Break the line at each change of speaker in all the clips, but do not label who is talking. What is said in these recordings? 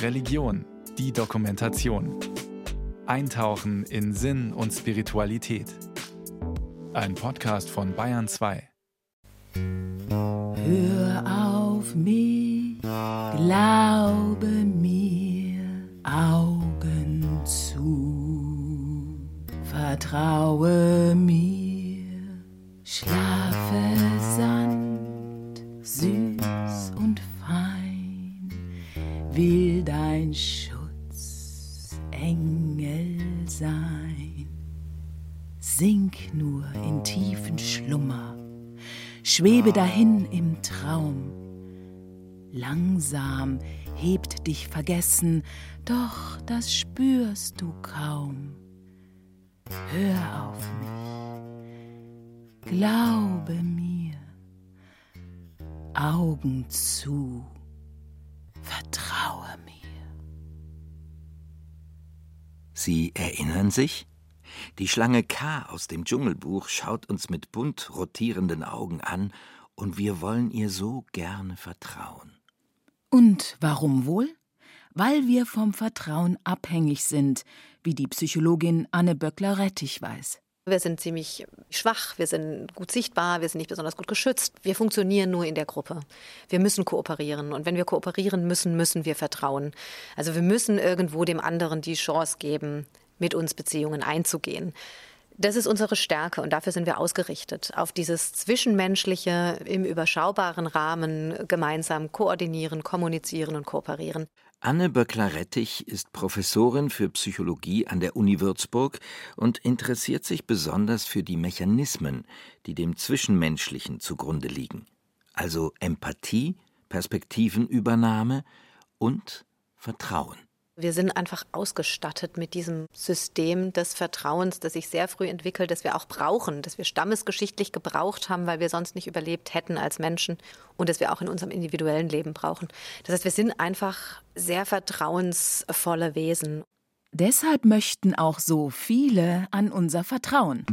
Religion, die Dokumentation. Eintauchen in Sinn und Spiritualität. Ein Podcast von Bayern 2.
Hör auf mich, glaube mir, Augen zu, vertraue mir, schlafe schwebe dahin im Traum. Langsam hebt dich Vergessen, doch das spürst du kaum. Hör auf mich, glaube mir, Augen zu, vertraue mir.
Sie erinnern sich? Die Schlange K aus dem Dschungelbuch schaut uns mit bunt rotierenden Augen an, und wir wollen ihr so gerne vertrauen.
Und warum wohl? Weil wir vom Vertrauen abhängig sind, wie die Psychologin Anne Böckler-Rettich weiß.
Wir sind ziemlich schwach, wir sind gut sichtbar, wir sind nicht besonders gut geschützt. Wir funktionieren nur in der Gruppe. Wir müssen kooperieren. Und wenn wir kooperieren müssen, müssen wir vertrauen. Also wir müssen irgendwo dem anderen die Chance geben, mit uns Beziehungen einzugehen. Das ist unsere Stärke und dafür sind wir ausgerichtet, auf dieses Zwischenmenschliche im überschaubaren Rahmen gemeinsam koordinieren, kommunizieren und kooperieren.
Anne Böckler-Rettich ist Professorin für Psychologie an der Uni Würzburg und interessiert sich besonders für die Mechanismen, die dem Zwischenmenschlichen zugrunde liegen. Also Empathie, Perspektivenübernahme und Vertrauen.
Wir sind einfach ausgestattet mit diesem System des Vertrauens, das sich sehr früh entwickelt, das wir auch brauchen, das wir stammesgeschichtlich gebraucht haben, weil wir sonst nicht überlebt hätten als Menschen und das wir auch in unserem individuellen Leben brauchen. Das heißt, wir sind einfach sehr vertrauensvolle Wesen.
Deshalb möchten auch so viele an unser Vertrauen.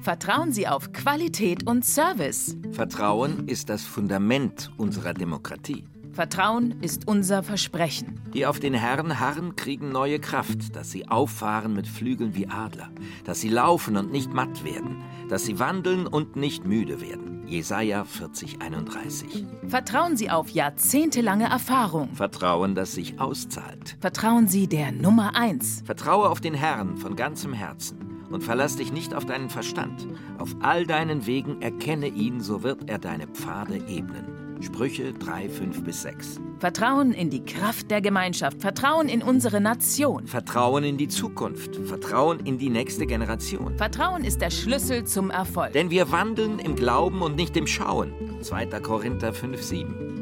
Vertrauen Sie auf Qualität und Service.
Vertrauen ist das Fundament unserer Demokratie.
Vertrauen ist unser Versprechen.
Die auf den Herrn harren, kriegen neue Kraft, dass sie auffahren mit Flügeln wie Adler, dass sie laufen und nicht matt werden, dass sie wandeln und nicht müde werden. Jesaja 40, 31.
Vertrauen Sie auf jahrzehntelange Erfahrung.
Vertrauen, das sich auszahlt.
Vertrauen Sie der Nummer eins.
Vertraue auf den Herrn von ganzem Herzen und verlass dich nicht auf deinen Verstand. Auf all deinen Wegen erkenne ihn, so wird er deine Pfade ebnen. Sprüche 3, 5 bis 6.
Vertrauen in die Kraft der Gemeinschaft. Vertrauen in unsere Nation.
Vertrauen in die Zukunft. Vertrauen in die nächste Generation.
Vertrauen ist der Schlüssel zum Erfolg.
Denn wir wandeln im Glauben und nicht im Schauen. 2. Korinther 5, 7.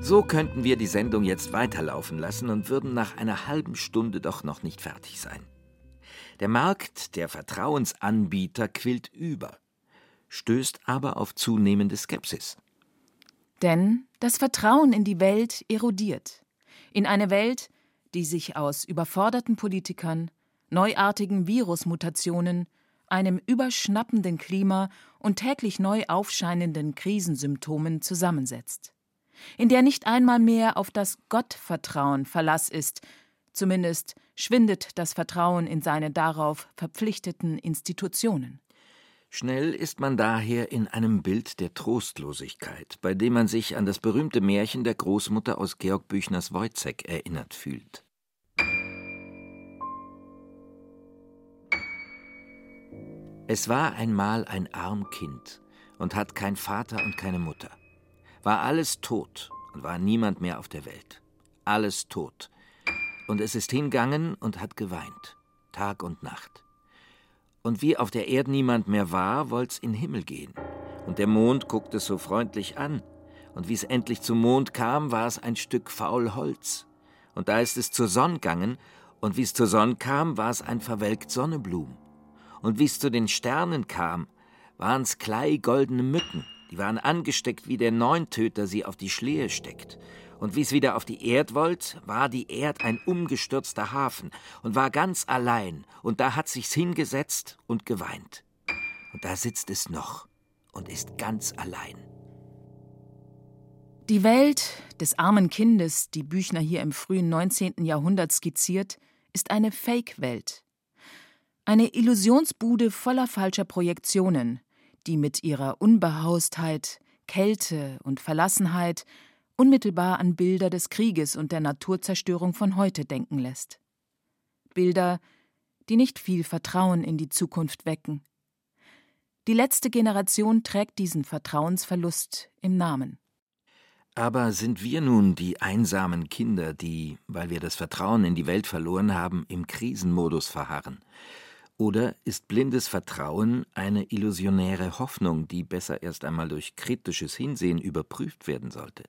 So könnten wir die Sendung jetzt weiterlaufen lassen und würden nach einer halben Stunde doch noch nicht fertig sein. Der Markt der Vertrauensanbieter quillt über stößt aber auf zunehmende Skepsis.
Denn das Vertrauen in die Welt erodiert. In eine Welt, die sich aus überforderten Politikern, neuartigen Virusmutationen, einem überschnappenden Klima und täglich neu aufscheinenden Krisensymptomen zusammensetzt. In der nicht einmal mehr auf das Gottvertrauen Verlass ist, zumindest schwindet das Vertrauen in seine darauf verpflichteten Institutionen.
Schnell ist man daher in einem Bild der Trostlosigkeit, bei dem man sich an das berühmte Märchen der Großmutter aus Georg Büchners Wojzeck erinnert fühlt. Es war einmal ein arm Kind und hat kein Vater und keine Mutter. War alles tot und war niemand mehr auf der Welt. Alles tot. Und es ist hingangen und hat geweint, Tag und Nacht. Und wie auf der Erd niemand mehr war, wollt's in Himmel gehen. Und der Mond guckte es so freundlich an. Und wie es endlich zum Mond kam, war es ein Stück faul Holz. Und da ist es zur Sonn gangen, und wie es zur Sonn kam, war es ein verwelkt Sonneblum. Und wie es zu den Sternen kam, waren's klei goldene Mücken, die waren angesteckt, wie der Neuntöter sie auf die Schlehe steckt. Und wie es wieder auf die Erd wollt, war die Erd ein umgestürzter Hafen und war ganz allein, und da hat sich's hingesetzt und geweint. Und da sitzt es noch und ist ganz allein.
Die Welt des armen Kindes, die Büchner hier im frühen 19. Jahrhundert skizziert, ist eine Fake-Welt. Eine Illusionsbude voller falscher Projektionen, die mit ihrer Unbehaustheit, Kälte und Verlassenheit unmittelbar an Bilder des Krieges und der Naturzerstörung von heute denken lässt. Bilder, die nicht viel Vertrauen in die Zukunft wecken. Die letzte Generation trägt diesen Vertrauensverlust im Namen.
Aber sind wir nun die einsamen Kinder, die, weil wir das Vertrauen in die Welt verloren haben, im Krisenmodus verharren? Oder ist blindes Vertrauen eine illusionäre Hoffnung, die besser erst einmal durch kritisches Hinsehen überprüft werden sollte?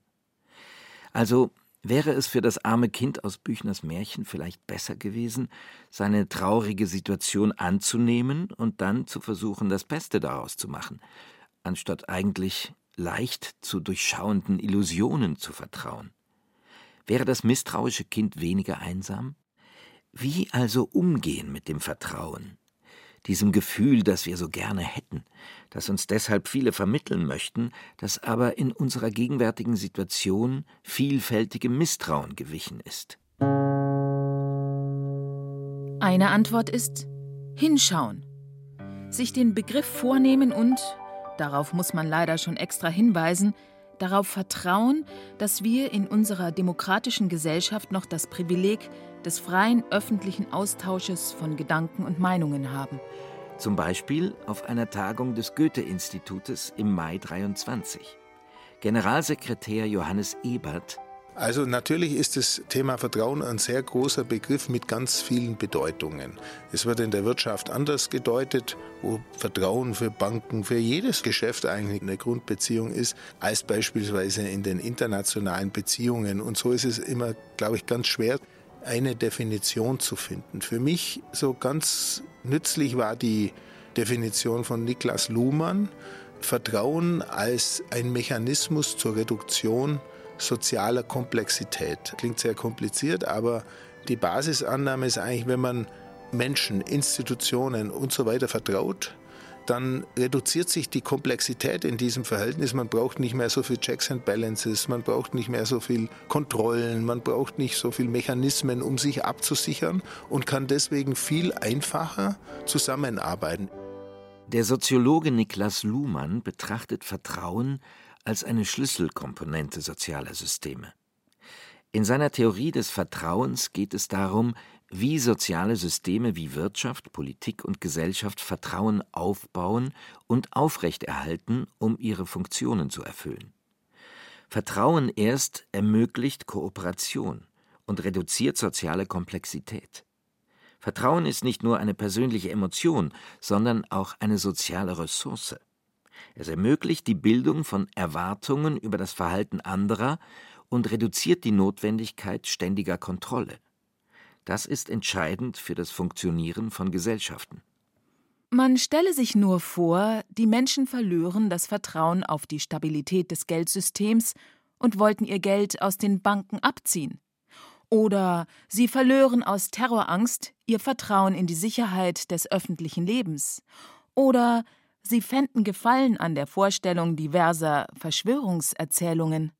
Also wäre es für das arme Kind aus Büchners Märchen vielleicht besser gewesen, seine traurige Situation anzunehmen und dann zu versuchen, das Beste daraus zu machen, anstatt eigentlich leicht zu durchschauenden Illusionen zu vertrauen? Wäre das misstrauische Kind weniger einsam? Wie also umgehen mit dem Vertrauen? Diesem Gefühl, das wir so gerne hätten, das uns deshalb viele vermitteln möchten, das aber in unserer gegenwärtigen Situation vielfältigem Misstrauen gewichen ist.
Eine Antwort ist hinschauen, sich den Begriff vornehmen und, darauf muss man leider schon extra hinweisen, darauf vertrauen, dass wir in unserer demokratischen Gesellschaft noch das Privileg des freien öffentlichen Austausches von Gedanken und Meinungen haben.
Zum Beispiel auf einer Tagung des Goethe-Institutes im Mai 23. Generalsekretär Johannes Ebert
also natürlich ist das Thema Vertrauen ein sehr großer Begriff mit ganz vielen Bedeutungen. Es wird in der Wirtschaft anders gedeutet, wo Vertrauen für Banken, für jedes Geschäft eigentlich eine Grundbeziehung ist, als beispielsweise in den internationalen Beziehungen. Und so ist es immer, glaube ich, ganz schwer, eine Definition zu finden. Für mich so ganz nützlich war die Definition von Niklas Luhmann, Vertrauen als ein Mechanismus zur Reduktion sozialer Komplexität. Klingt sehr kompliziert, aber die Basisannahme ist eigentlich, wenn man Menschen, Institutionen und so weiter vertraut, dann reduziert sich die Komplexität in diesem Verhältnis. Man braucht nicht mehr so viel Checks and Balances, man braucht nicht mehr so viel Kontrollen, man braucht nicht so viel Mechanismen, um sich abzusichern und kann deswegen viel einfacher zusammenarbeiten.
Der Soziologe Niklas Luhmann betrachtet Vertrauen als eine Schlüsselkomponente sozialer Systeme. In seiner Theorie des Vertrauens geht es darum, wie soziale Systeme wie Wirtschaft, Politik und Gesellschaft Vertrauen aufbauen und aufrechterhalten, um ihre Funktionen zu erfüllen. Vertrauen erst ermöglicht Kooperation und reduziert soziale Komplexität. Vertrauen ist nicht nur eine persönliche Emotion, sondern auch eine soziale Ressource. Es ermöglicht die Bildung von Erwartungen über das Verhalten anderer und reduziert die Notwendigkeit ständiger Kontrolle. Das ist entscheidend für das Funktionieren von Gesellschaften.
Man stelle sich nur vor, die Menschen verlören das Vertrauen auf die Stabilität des Geldsystems und wollten ihr Geld aus den Banken abziehen. Oder sie verlören aus Terrorangst ihr Vertrauen in die Sicherheit des öffentlichen Lebens. Oder sie fänden Gefallen an der Vorstellung diverser Verschwörungserzählungen.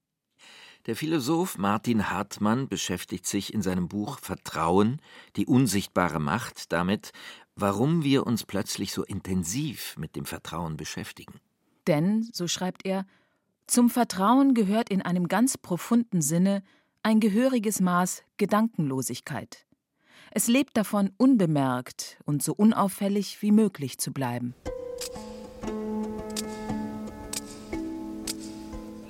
Der Philosoph Martin Hartmann beschäftigt sich in seinem Buch Vertrauen, die unsichtbare Macht damit, warum wir uns plötzlich so intensiv mit dem Vertrauen beschäftigen.
Denn, so schreibt er, zum Vertrauen gehört in einem ganz profunden Sinne ein gehöriges Maß Gedankenlosigkeit. Es lebt davon, unbemerkt und so unauffällig wie möglich zu bleiben.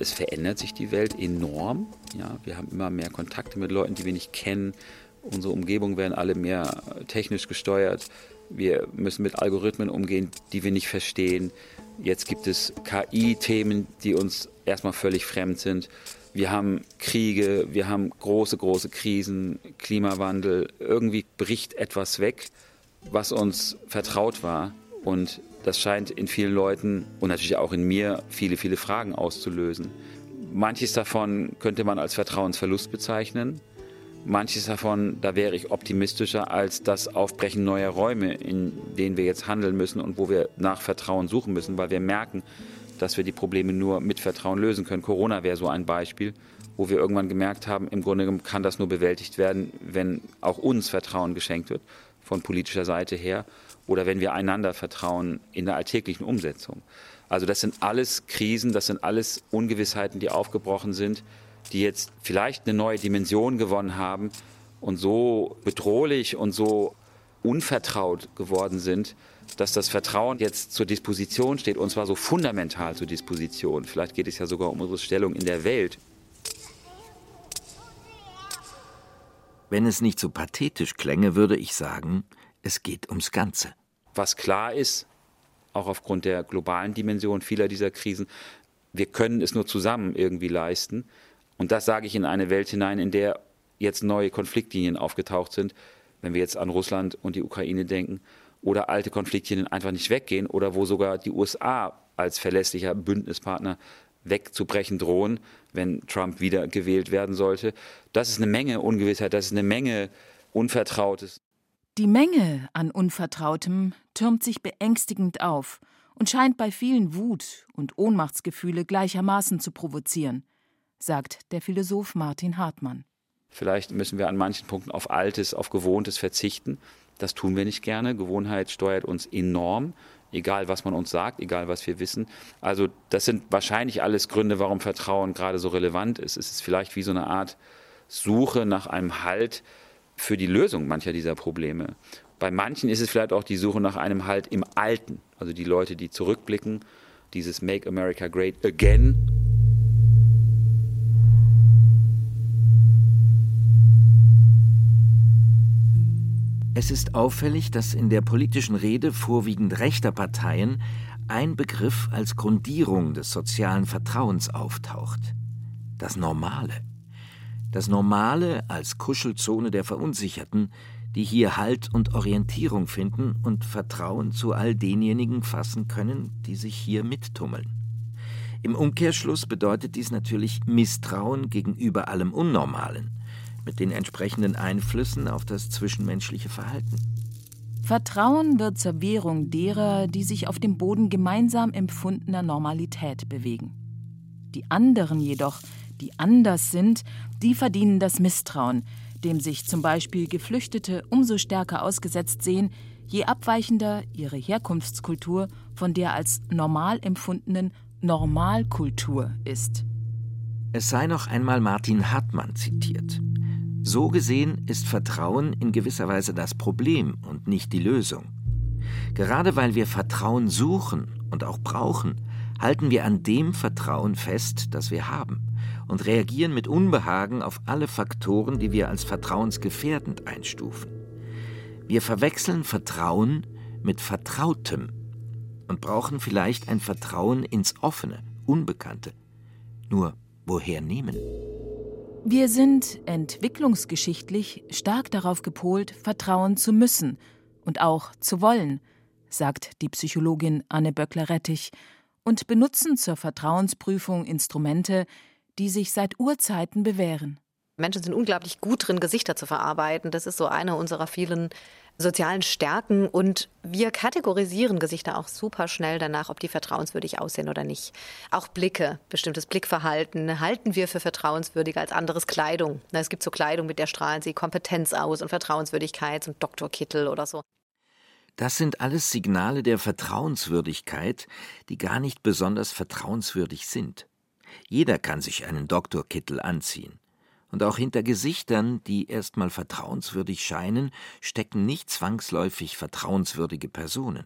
Es verändert sich die Welt enorm. Ja, wir haben immer mehr Kontakte mit Leuten, die wir nicht kennen. Unsere Umgebungen werden alle mehr technisch gesteuert. Wir müssen mit Algorithmen umgehen, die wir nicht verstehen. Jetzt gibt es KI-Themen, die uns erstmal völlig fremd sind. Wir haben Kriege, wir haben große, große Krisen, Klimawandel. Irgendwie bricht etwas weg, was uns vertraut war. Und das scheint in vielen Leuten und natürlich auch in mir viele, viele Fragen auszulösen. Manches davon könnte man als Vertrauensverlust bezeichnen. Manches davon, da wäre ich optimistischer als das Aufbrechen neuer Räume, in denen wir jetzt handeln müssen und wo wir nach Vertrauen suchen müssen, weil wir merken, dass wir die Probleme nur mit Vertrauen lösen können. Corona wäre so ein Beispiel, wo wir irgendwann gemerkt haben, im Grunde kann das nur bewältigt werden, wenn auch uns Vertrauen geschenkt wird von politischer Seite her oder wenn wir einander vertrauen in der alltäglichen Umsetzung. Also das sind alles Krisen, das sind alles Ungewissheiten, die aufgebrochen sind, die jetzt vielleicht eine neue Dimension gewonnen haben und so bedrohlich und so unvertraut geworden sind, dass das Vertrauen jetzt zur Disposition steht und zwar so fundamental zur Disposition. Vielleicht geht es ja sogar um unsere Stellung in der Welt.
Wenn es nicht so pathetisch klänge, würde ich sagen, es geht ums Ganze.
Was klar ist, auch aufgrund der globalen Dimension vieler dieser Krisen, wir können es nur zusammen irgendwie leisten. Und das sage ich in eine Welt hinein, in der jetzt neue Konfliktlinien aufgetaucht sind, wenn wir jetzt an Russland und die Ukraine denken, oder alte Konfliktlinien einfach nicht weggehen oder wo sogar die USA als verlässlicher Bündnispartner wegzubrechen drohen, wenn Trump wieder gewählt werden sollte. Das ist eine Menge Ungewissheit, das ist eine Menge Unvertrautes.
Die Menge an Unvertrautem türmt sich beängstigend auf und scheint bei vielen Wut und Ohnmachtsgefühle gleichermaßen zu provozieren, sagt der Philosoph Martin Hartmann.
Vielleicht müssen wir an manchen Punkten auf Altes, auf Gewohntes verzichten. Das tun wir nicht gerne. Gewohnheit steuert uns enorm, egal was man uns sagt, egal was wir wissen. Also das sind wahrscheinlich alles Gründe, warum Vertrauen gerade so relevant ist. Es ist vielleicht wie so eine Art Suche nach einem Halt für die Lösung mancher dieser Probleme. Bei manchen ist es vielleicht auch die Suche nach einem Halt im Alten. Also die Leute, die zurückblicken, dieses Make America Great Again
Es ist auffällig, dass in der politischen Rede vorwiegend rechter Parteien ein Begriff als Grundierung des sozialen Vertrauens auftaucht. Das Normale. Das Normale als Kuschelzone der Verunsicherten, die hier Halt und Orientierung finden und Vertrauen zu all denjenigen fassen können, die sich hier mittummeln. Im Umkehrschluss bedeutet dies natürlich Misstrauen gegenüber allem Unnormalen, mit den entsprechenden Einflüssen auf das zwischenmenschliche Verhalten.
Vertrauen wird zur Währung derer, die sich auf dem Boden gemeinsam empfundener Normalität bewegen. Die anderen jedoch, die anders sind, die verdienen das Misstrauen, dem sich zum Beispiel Geflüchtete umso stärker ausgesetzt sehen, je abweichender ihre Herkunftskultur von der als normal empfundenen Normalkultur ist.
Es sei noch einmal Martin Hartmann zitiert. So gesehen ist Vertrauen in gewisser Weise das Problem und nicht die Lösung. Gerade weil wir Vertrauen suchen und auch brauchen, halten wir an dem Vertrauen fest, das wir haben, und reagieren mit Unbehagen auf alle Faktoren, die wir als vertrauensgefährdend einstufen. Wir verwechseln Vertrauen mit Vertrautem und brauchen vielleicht ein Vertrauen ins Offene, Unbekannte. Nur woher nehmen?
Wir sind entwicklungsgeschichtlich stark darauf gepolt, vertrauen zu müssen und auch zu wollen, sagt die Psychologin Anne Böckler-Rettich, und benutzen zur Vertrauensprüfung Instrumente, die sich seit Urzeiten bewähren.
Menschen sind unglaublich gut drin, Gesichter zu verarbeiten. Das ist so eine unserer vielen sozialen Stärken und wir kategorisieren Gesichter auch super schnell danach, ob die vertrauenswürdig aussehen oder nicht. Auch Blicke, bestimmtes Blickverhalten halten wir für vertrauenswürdiger als anderes Kleidung. Es gibt so Kleidung, mit der strahlen sie Kompetenz aus und Vertrauenswürdigkeit, so ein Doktorkittel oder so.
Das sind alles Signale der Vertrauenswürdigkeit, die gar nicht besonders vertrauenswürdig sind. Jeder kann sich einen Doktorkittel anziehen. Und auch hinter Gesichtern, die erstmal vertrauenswürdig scheinen, stecken nicht zwangsläufig vertrauenswürdige Personen.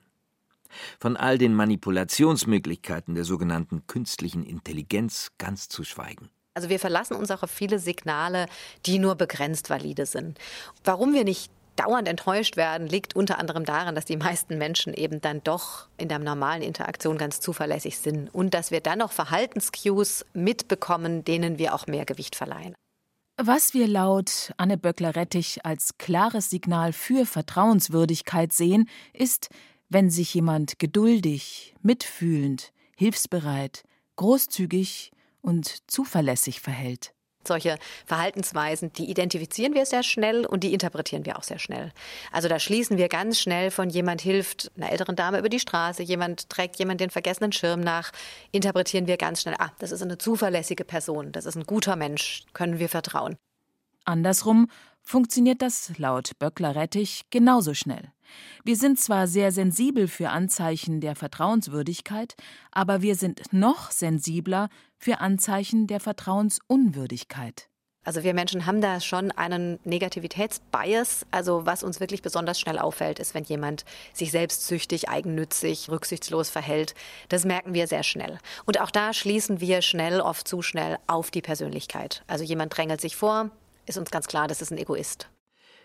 Von all den Manipulationsmöglichkeiten der sogenannten künstlichen Intelligenz ganz zu schweigen.
Also wir verlassen uns auch auf viele Signale, die nur begrenzt valide sind. Warum wir nicht dauernd enttäuscht werden, liegt unter anderem daran, dass die meisten Menschen eben dann doch in der normalen Interaktion ganz zuverlässig sind und dass wir dann noch Verhaltenscues mitbekommen, denen wir auch mehr Gewicht verleihen.
Was wir laut Anne Böckler-Rettich als klares Signal für Vertrauenswürdigkeit sehen, ist, wenn sich jemand geduldig, mitfühlend, hilfsbereit, großzügig und zuverlässig verhält.
Solche Verhaltensweisen, die identifizieren wir sehr schnell und die interpretieren wir auch sehr schnell. Also da schließen wir ganz schnell von jemand hilft einer älteren Dame über die Straße, jemand trägt jemand den vergessenen Schirm nach, interpretieren wir ganz schnell, ah, das ist eine zuverlässige Person, das ist ein guter Mensch, können wir vertrauen.
Andersrum funktioniert das laut Böckler-Rettich genauso schnell. Wir sind zwar sehr sensibel für Anzeichen der Vertrauenswürdigkeit, aber wir sind noch sensibler für Anzeichen der Vertrauensunwürdigkeit.
Also wir Menschen haben da schon einen Negativitätsbias. Also was uns wirklich besonders schnell auffällt, ist, wenn jemand sich selbstsüchtig, eigennützig, rücksichtslos verhält. Das merken wir sehr schnell. Und auch da schließen wir schnell, oft zu schnell, auf die Persönlichkeit. Also jemand drängelt sich vor, ist uns ganz klar, das ist ein Egoist.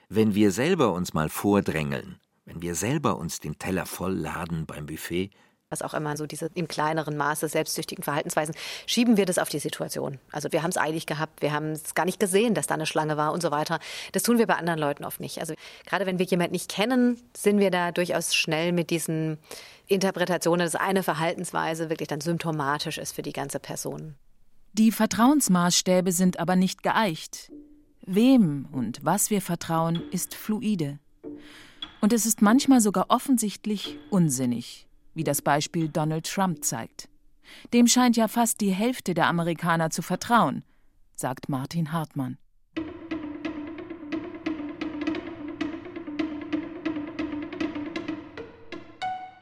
Wenn wir selber uns mal vordrängeln, wenn wir selber uns den Teller voll laden beim Buffet,
was auch immer so diese im kleineren Maße selbstsüchtigen Verhaltensweisen, schieben wir das auf die Situation. Also wir haben es eilig gehabt, wir haben es gar nicht gesehen, dass da eine Schlange war und so weiter. Das tun wir bei anderen Leuten oft nicht. Also gerade wenn wir jemanden nicht kennen, sind wir da durchaus schnell mit diesen Interpretationen, dass eine Verhaltensweise wirklich dann symptomatisch ist für die ganze Person.
Die Vertrauensmaßstäbe sind aber nicht geeicht. Wem und was wir vertrauen, ist fluide. Und es ist manchmal sogar offensichtlich unsinnig, wie das Beispiel Donald Trump zeigt. Dem scheint ja fast die Hälfte der Amerikaner zu vertrauen, sagt Martin Hartmann.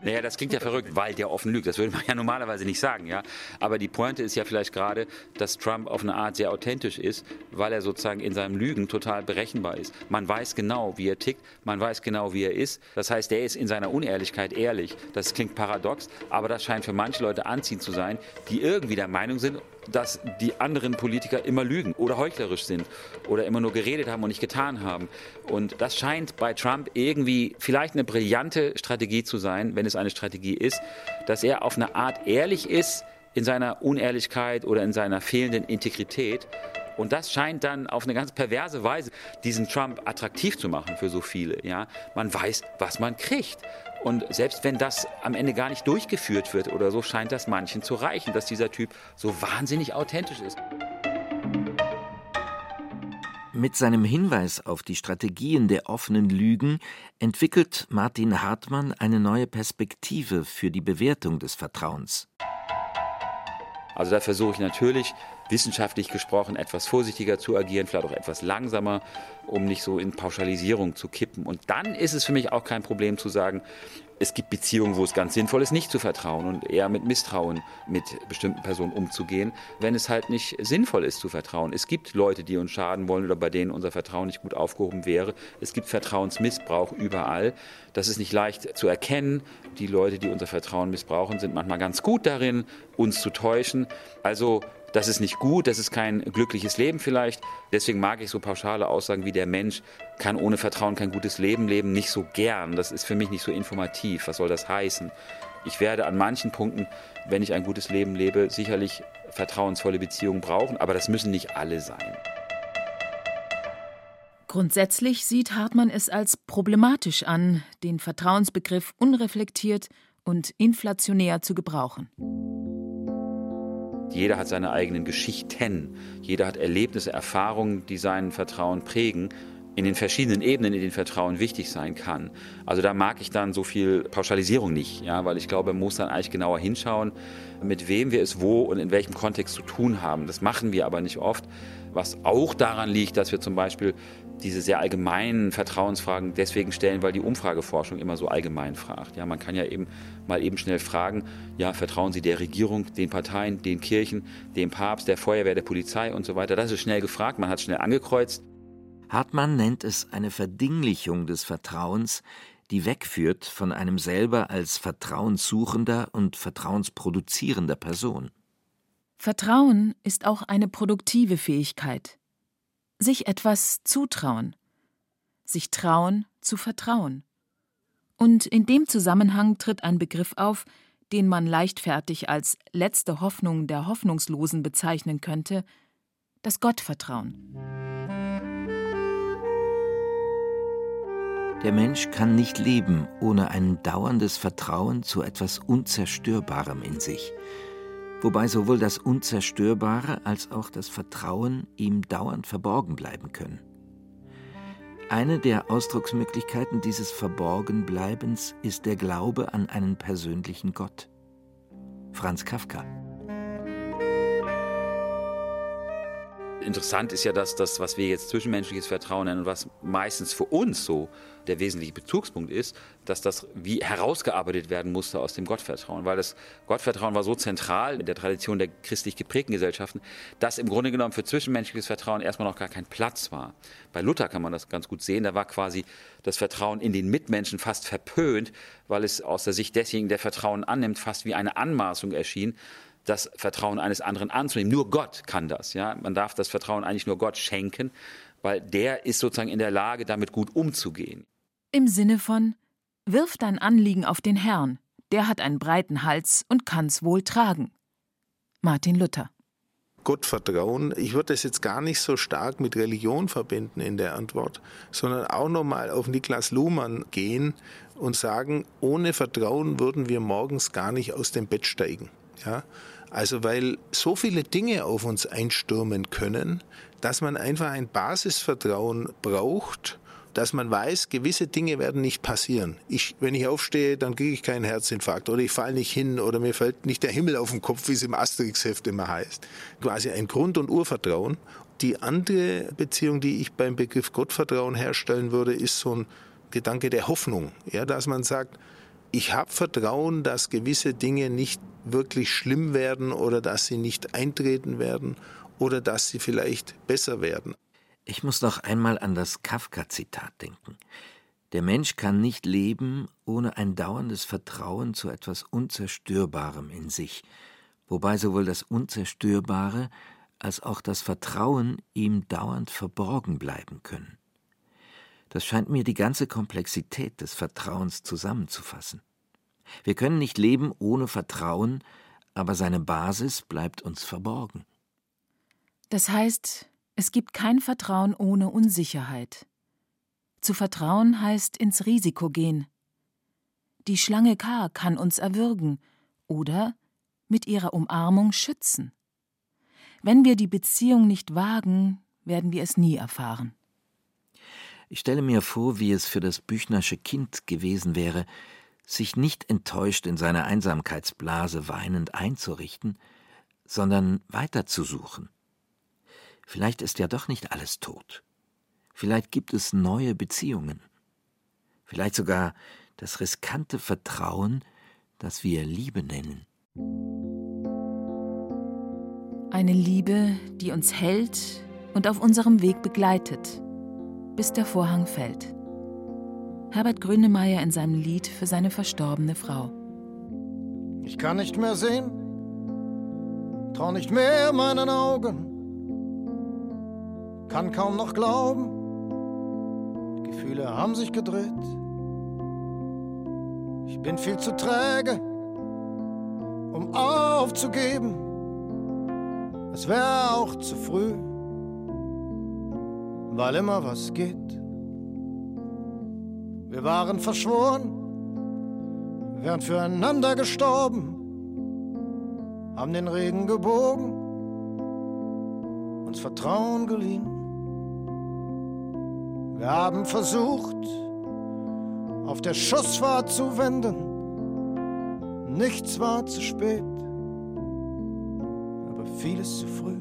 Naja, das klingt ja verrückt, weil der offen lügt. Das würde man ja normalerweise nicht sagen, ja. Aber die Pointe ist ja vielleicht gerade, dass Trump auf eine Art sehr authentisch ist, weil er sozusagen in seinem Lügen total berechenbar ist. Man weiß genau, wie er tickt, man weiß genau, wie er ist. Das heißt, er ist in seiner Unehrlichkeit ehrlich. Das klingt paradox, aber das scheint für manche Leute anziehend zu sein, die irgendwie der Meinung sind, dass die anderen Politiker immer lügen oder heuchlerisch sind oder immer nur geredet haben und nicht getan haben. Und das scheint bei Trump irgendwie vielleicht eine brillante Strategie zu sein, wenn es eine Strategie ist, dass er auf eine Art ehrlich ist in seiner Unehrlichkeit oder in seiner fehlenden Integrität. Und das scheint dann auf eine ganz perverse Weise diesen Trump attraktiv zu machen für so viele. Ja? Man weiß, was man kriegt. Und selbst wenn das am Ende gar nicht durchgeführt wird oder so, scheint das manchen zu reichen, dass dieser Typ so wahnsinnig authentisch ist.
Mit seinem Hinweis auf die Strategien der offenen Lügen entwickelt Martin Hartmann eine neue Perspektive für die Bewertung des Vertrauens.
Also da versuche ich natürlich wissenschaftlich gesprochen etwas vorsichtiger zu agieren, vielleicht auch etwas langsamer, um nicht so in Pauschalisierung zu kippen. Und dann ist es für mich auch kein Problem zu sagen, es gibt Beziehungen, wo es ganz sinnvoll ist, nicht zu vertrauen und eher mit Misstrauen mit bestimmten Personen umzugehen, wenn es halt nicht sinnvoll ist zu vertrauen. Es gibt Leute, die uns schaden wollen oder bei denen unser Vertrauen nicht gut aufgehoben wäre. Es gibt Vertrauensmissbrauch überall. Das ist nicht leicht zu erkennen. Die Leute, die unser Vertrauen missbrauchen, sind manchmal ganz gut darin, uns zu täuschen. Also das ist nicht gut, das ist kein glückliches Leben vielleicht. Deswegen mag ich so pauschale Aussagen wie der Mensch kann ohne Vertrauen kein gutes Leben leben nicht so gern. Das ist für mich nicht so informativ. Was soll das heißen? Ich werde an manchen Punkten, wenn ich ein gutes Leben lebe, sicherlich vertrauensvolle Beziehungen brauchen, aber das müssen nicht alle sein.
Grundsätzlich sieht Hartmann es als problematisch an, den Vertrauensbegriff unreflektiert und inflationär zu gebrauchen.
Jeder hat seine eigenen Geschichten. Jeder hat Erlebnisse, Erfahrungen, die sein Vertrauen prägen in den verschiedenen Ebenen, in denen Vertrauen wichtig sein kann. Also da mag ich dann so viel Pauschalisierung nicht, ja, weil ich glaube, man muss dann eigentlich genauer hinschauen, mit wem wir es wo und in welchem Kontext zu tun haben. Das machen wir aber nicht oft, was auch daran liegt, dass wir zum Beispiel diese sehr allgemeinen Vertrauensfragen deswegen stellen, weil die Umfrageforschung immer so allgemein fragt. Ja, man kann ja eben mal eben schnell fragen, ja, vertrauen Sie der Regierung, den Parteien, den Kirchen, dem Papst, der Feuerwehr, der Polizei und so weiter. Das ist schnell gefragt, man hat schnell angekreuzt.
Hartmann nennt es eine Verdinglichung des Vertrauens, die wegführt von einem selber als vertrauenssuchender und vertrauensproduzierender Person.
Vertrauen ist auch eine produktive Fähigkeit. Sich etwas zutrauen. Sich trauen zu vertrauen. Und in dem Zusammenhang tritt ein Begriff auf, den man leichtfertig als letzte Hoffnung der Hoffnungslosen bezeichnen könnte, das Gottvertrauen.
Der Mensch kann nicht leben ohne ein dauerndes Vertrauen zu etwas Unzerstörbarem in sich. Wobei sowohl das Unzerstörbare als auch das Vertrauen ihm dauernd verborgen bleiben können. Eine der Ausdrucksmöglichkeiten dieses Verborgenbleibens ist der Glaube an einen persönlichen Gott. Franz Kafka.
Interessant ist ja, dass das, was wir jetzt zwischenmenschliches Vertrauen nennen und was meistens für uns so der wesentliche Bezugspunkt ist, dass das wie herausgearbeitet werden musste aus dem Gottvertrauen. Weil das Gottvertrauen war so zentral in der Tradition der christlich geprägten Gesellschaften, dass im Grunde genommen für zwischenmenschliches Vertrauen erstmal noch gar kein Platz war. Bei Luther kann man das ganz gut sehen. Da war quasi das Vertrauen in den Mitmenschen fast verpönt, weil es aus der Sicht desjenigen, der Vertrauen annimmt, fast wie eine Anmaßung erschien das Vertrauen eines anderen anzunehmen. Nur Gott kann das. Ja? Man darf das Vertrauen eigentlich nur Gott schenken, weil der ist sozusagen in der Lage, damit gut umzugehen.
Im Sinne von, wirf dein Anliegen auf den Herrn, der hat einen breiten Hals und kann's wohl tragen. Martin Luther.
Gottvertrauen. Ich würde das jetzt gar nicht so stark mit Religion verbinden in der Antwort, sondern auch nochmal auf Niklas Luhmann gehen und sagen, ohne Vertrauen würden wir morgens gar nicht aus dem Bett steigen. Ja? Also weil so viele Dinge auf uns einstürmen können, dass man einfach ein Basisvertrauen braucht, dass man weiß, gewisse Dinge werden nicht passieren. Ich, wenn ich aufstehe, dann kriege ich keinen Herzinfarkt oder ich falle nicht hin oder mir fällt nicht der Himmel auf den Kopf, wie es im Asterix-Heft immer heißt. Quasi ein Grund- und Urvertrauen. Die andere Beziehung, die ich beim Begriff Gottvertrauen herstellen würde, ist so ein Gedanke der Hoffnung. Ja, dass man sagt, ich habe Vertrauen, dass gewisse Dinge nicht wirklich schlimm werden oder dass sie nicht eintreten werden oder dass sie vielleicht besser werden.
Ich muss noch einmal an das Kafka-Zitat denken. Der Mensch kann nicht leben ohne ein dauerndes Vertrauen zu etwas Unzerstörbarem in sich, wobei sowohl das Unzerstörbare als auch das Vertrauen ihm dauernd verborgen bleiben können. Das scheint mir die ganze Komplexität des Vertrauens zusammenzufassen. Wir können nicht leben ohne Vertrauen, aber seine Basis bleibt uns verborgen.
Das heißt, es gibt kein Vertrauen ohne Unsicherheit. Zu vertrauen heißt ins Risiko gehen. Die Schlange K kann uns erwürgen oder mit ihrer Umarmung schützen. Wenn wir die Beziehung nicht wagen, werden wir es nie erfahren.
Ich stelle mir vor, wie es für das Büchnersche Kind gewesen wäre, sich nicht enttäuscht in seiner Einsamkeitsblase weinend einzurichten, sondern weiterzusuchen. Vielleicht ist ja doch nicht alles tot. Vielleicht gibt es neue Beziehungen. Vielleicht sogar das riskante Vertrauen, das wir Liebe nennen.
Eine Liebe, die uns hält und auf unserem Weg begleitet bis der Vorhang fällt. Herbert Grönemeyer in seinem Lied für seine verstorbene Frau.
Ich kann nicht mehr sehen, trau nicht mehr meinen Augen, kann kaum noch glauben, die Gefühle haben sich gedreht. Ich bin viel zu träge, um aufzugeben. Es wäre auch zu früh weil immer was geht. Wir waren verschworen, wären füreinander gestorben, haben den Regen gebogen, uns Vertrauen geliehen. Wir haben versucht, auf der Schussfahrt zu wenden. Nichts war zu spät, aber vieles zu früh.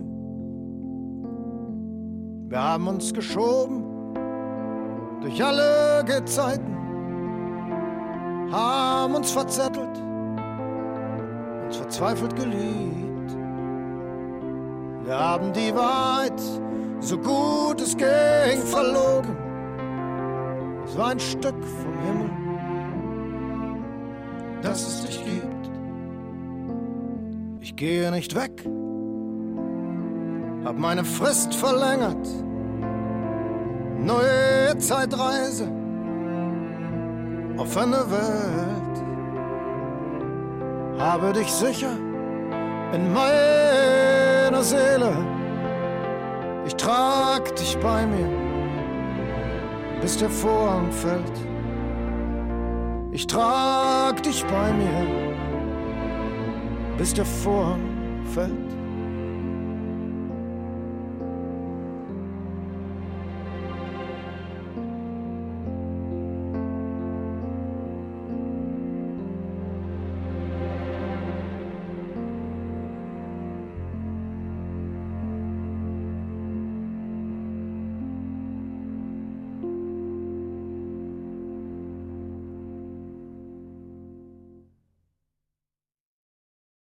Wir haben uns geschoben durch alle Gezeiten, haben uns verzettelt, uns verzweifelt geliebt. Wir haben die Wahrheit, so gut es ging, verlogen. War ein Stück vom Himmel, das es dich gibt. Ich gehe nicht weg hab meine Frist verlängert. Neue Zeitreise, offene Welt. Habe dich sicher in meiner Seele. Ich trag dich bei mir, bis der Vorhang fällt. Ich trag dich bei mir, bis der Vorhang fällt